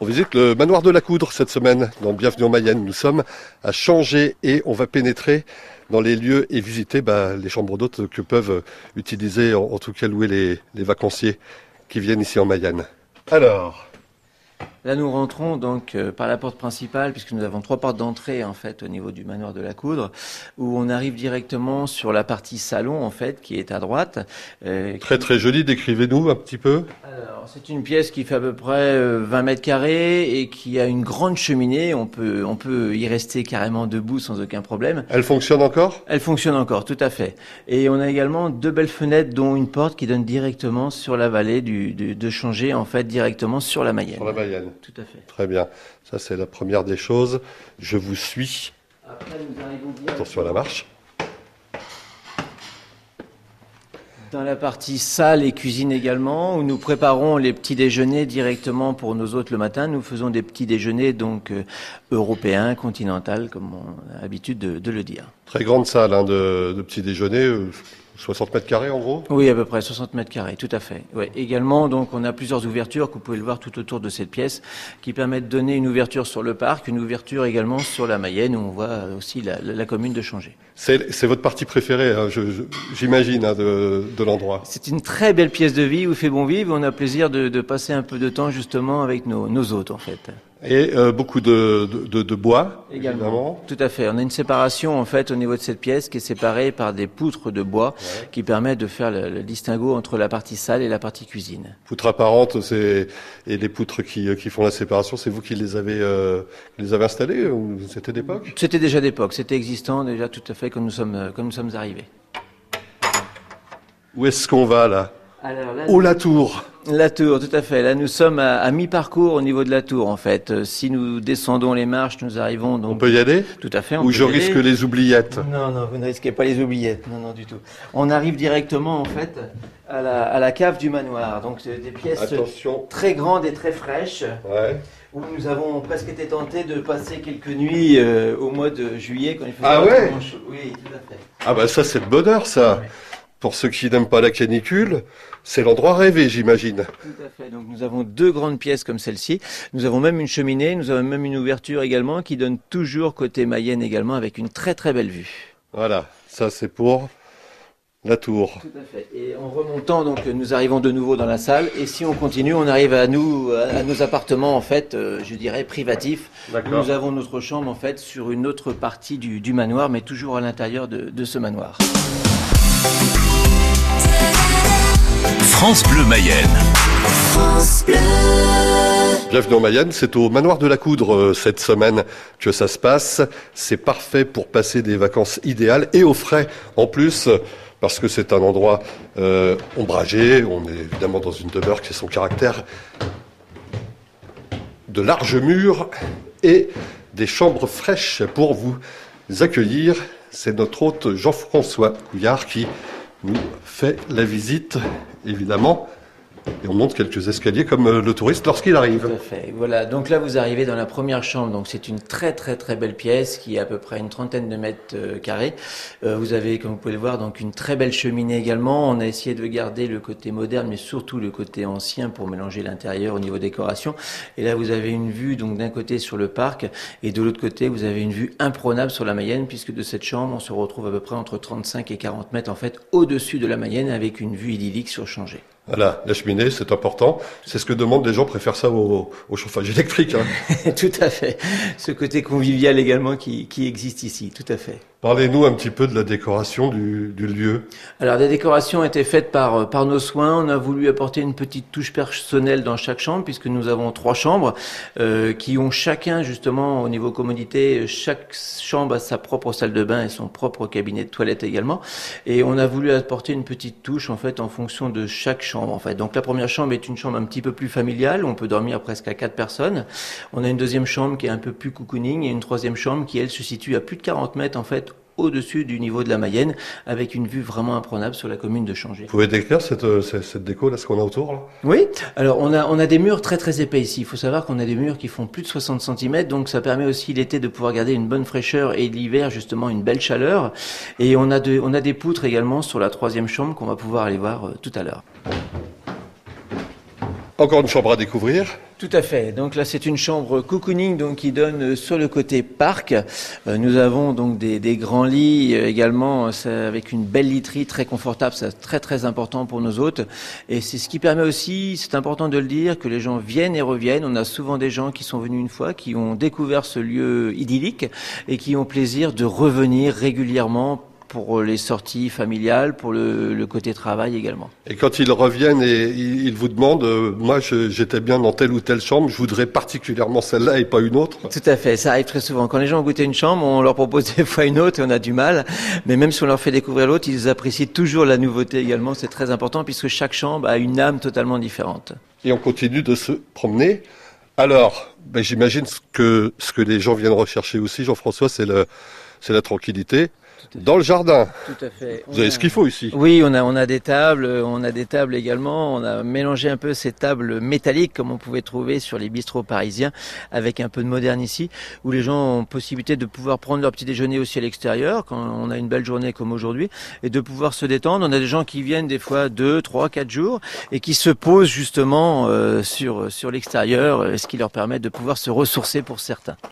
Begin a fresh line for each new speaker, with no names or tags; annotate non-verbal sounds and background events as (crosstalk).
On visite le manoir de la Coudre cette semaine dans Bienvenue en Mayenne. Nous sommes à Changer et on va pénétrer dans les lieux et visiter bah, les chambres d'hôtes que peuvent utiliser, en, tout cas louer les, les vacanciers qui viennent ici en Mayenne. Alors,
Là, nous rentrons donc euh, par la porte principale, puisque nous avons trois portes d'entrée en fait au niveau du manoir de la Coudre, où on arrive directement sur la partie salon en fait, qui est à droite.
euh, très très joli. Décrivez-nous un petit peu.
Alors, c'est une pièce qui fait à peu près euh, 20 mètres carrés et qui a une grande cheminée. On peut, on peut y rester carrément debout sans aucun problème.
Elle fonctionne encore?
Elle fonctionne encore, tout à fait. Et on a également deux belles fenêtres, dont une porte qui donne directement sur la vallée du, de, de Changer, en fait, directement sur la Mayenne.
Sur la Mayenne.
Tout à fait.
Très bien. Ça, c'est la première des choses. Je vous suis.
Après, nous arrivons bien
Attention à la marche.
dans la partie salle et cuisine également, où nous préparons les petits déjeuners directement pour nos hôtes le matin. Nous faisons des petits déjeuners donc euh, européens, continentaux, comme on a l'habitude de, de le dire.
Très grande salle hein, de, de petit déjeuner. Euh, 60 mètres carrés en gros?
Oui, à peu près 60 mètres carrés, tout à fait. Ouais. Également, donc, on a plusieurs ouvertures que vous pouvez le voir tout autour de cette pièce, qui permettent de donner une ouverture sur le parc, une ouverture également sur la Mayenne, où on voit aussi la, la, la commune de Changer.
C'est votre partie préférée, hein, j'imagine, hein, de, de l'endroit.
C'est une très belle pièce de vie où il fait bon vivre. On a plaisir de, de passer un peu de temps justement avec nos, nos hôtes, en fait.
Et euh, beaucoup de, de, de- de bois,
Également.
évidemment.
Tout à fait. On a une séparation en fait au niveau de cette pièce qui est séparée par des poutres de bois qui permettent de faire le, le distinguo entre la partie salle et la partie cuisine.
Poutres apparentes c'est, et les poutres qui, euh, qui font la séparation, c'est vous qui les avez, euh, les avez installées ou c'était d'époque?
C'était déjà d'époque, c'était existant déjà tout à fait quand nous sommes, quand nous sommes arrivés.
Où est-ce qu'on va là?
Alors là,
Oh la tour
la tour, tout à fait. Là, nous sommes à, à mi-parcours au niveau de la tour, en fait. Euh, Si nous descendons les marches, nous arrivons donc.
On peut y aller
Tout à fait. on
Ou
peut
je
y aller.
risque les oubliettes
Non, non, vous ne risquez pas les oubliettes. Non, non, du tout. On arrive directement, en fait, à la, à la cave du manoir. Donc, c'est des pièces
Attention.
très grandes et très fraîches,
Ouais.
où nous avons presque été tentés de passer quelques nuits euh, au mois de juillet, quand il faisait
Ah ouais
chaud. Oui, tout à fait.
Ah bah ça c'est le bonheur ça. Pour ceux qui n'aiment pas la canicule, c'est l'endroit rêvé j'imagine.
Tout à fait. Donc nous avons deux grandes pièces comme celle-ci. Nous avons même une cheminée, nous avons même une ouverture également qui donne toujours côté Mayenne également avec une très très belle vue.
Voilà, ça c'est pour la tour.
Tout à fait. Et en remontant, donc nous arrivons de nouveau dans la salle. Et si on continue, on arrive à nous, à nos appartements en fait, euh, je dirais privatifs. Nous avons notre chambre en fait sur une autre partie du, du manoir, mais toujours à l'intérieur de, de ce manoir.
France Bleu Mayenne.
Bienvenue en Mayenne, c'est au manoir de la Coudre euh, cette semaine que ça se passe. C'est parfait pour passer des vacances idéales et au frais en plus parce que c'est un endroit euh, ombragé. On est évidemment dans une demeure qui a son caractère de larges murs et des chambres fraîches pour vous accueillir. C'est notre hôte Jean-François Couillard qui nous fait la visite, évidemment. Et on monte quelques escaliers comme euh, le touriste lorsqu'il arrive.
Tout à fait. Voilà. Donc là, vous arrivez dans la première chambre. Donc c'est une très très très belle pièce qui est à peu près une trentaine de mètres euh, carrés. Euh, vous avez, comme vous pouvez le voir, donc une très belle cheminée également. On a essayé de garder le côté moderne, mais surtout le côté ancien pour mélanger l'intérieur au niveau décoration. Et là, vous avez une vue donc d'un côté sur le parc et de l'autre côté, vous avez une vue imprenable sur la Mayenne, puisque de cette chambre, on se retrouve à peu près entre 35 et 40 mètres en fait au-dessus de la Mayenne, avec une vue idyllique sur Changer.
Voilà, la cheminée, c'est important. C'est ce que demandent les gens, préfèrent ça au, au chauffage électrique. hein. (laughs)
tout à fait. Ce côté convivial également qui, qui existe ici, tout à fait.
Parlez-nous un petit peu de la décoration du, du lieu.
Alors, des décorations ont été faites par, euh, par nos soins. On a voulu apporter une petite touche personnelle dans chaque chambre, puisque nous avons trois chambres euh, qui ont chacun, justement, au niveau commodité, chaque chambre a sa propre salle de bain et son propre cabinet de toilette également. Et on a voulu apporter une petite touche, en fait, en fonction de chaque chambre, en fait. Donc, la première chambre est une chambre un petit peu plus familiale. On peut dormir presque à quatre personnes. On a une deuxième chambre qui est un peu plus cocooning et une troisième chambre qui, elle, se situe à plus de 40 mètres, en fait, au-dessus du niveau de la Mayenne, avec une vue vraiment imprenable sur la commune de Changer.
Vous pouvez décrire cette, euh, cette, cette déco, là, ce qu'on a autour là?
Oui, alors on a, on a des murs très très épais ici. Il faut savoir qu'on a des murs qui font plus de 60 cm, donc ça permet aussi l'été de pouvoir garder une bonne fraîcheur et l'hiver justement une belle chaleur. Et on a, de, on a des poutres également sur la troisième chambre qu'on va pouvoir aller voir euh, tout à l'heure.
Encore une chambre à découvrir.
Tout à fait. Donc là, c'est une chambre cocooning donc qui donne sur le côté parc. Euh, nous avons donc des, des grands lits euh, également avec une belle literie très confortable. C'est très très important pour nos hôtes. Et c'est ce qui permet aussi, c'est important de le dire, que les gens viennent et reviennent. On a souvent des gens qui sont venus une fois, qui ont découvert ce lieu idyllique et qui ont plaisir de revenir régulièrement pour les sorties familiales, pour le, côté travail également.
Et quand ils reviennent et ils vous demandent, euh, moi j'étais bien dans telle ou telle chambre, je voudrais particulièrement celle-là et pas une autre.
Tout à fait, ça arrive très souvent. Quand les gens ont goûté une chambre, on leur propose (laughs) des fois une autre et on a du mal. Mais même si on leur fait découvrir l'autre, ils apprécient toujours la nouveauté également. C'est très important puisque chaque chambre a une âme totalement différente.
Et on continue de se promener. Alors, ben, j'imagine que, ce que les gens viennent rechercher aussi, Jean-François, c'est la tranquillité. Dans le jardin. Tout à fait. Vous avez ce qu'il faut ici.
Oui, on a, on a des tables, on a des tables également. On a mélangé un peu ces tables métalliques comme on pouvait trouver sur les bistrots parisiens avec un peu de moderne ici, où les gens ont possibilité de pouvoir prendre leur petit déjeuner aussi à l'extérieur quand on a une belle journée comme aujourd'hui et de pouvoir se détendre. On a des gens qui viennent des fois deux, trois, quatre jours et qui se posent justement euh, sur, sur l'extérieur, ce qui leur permet de pouvoir se ressourcer pour certains.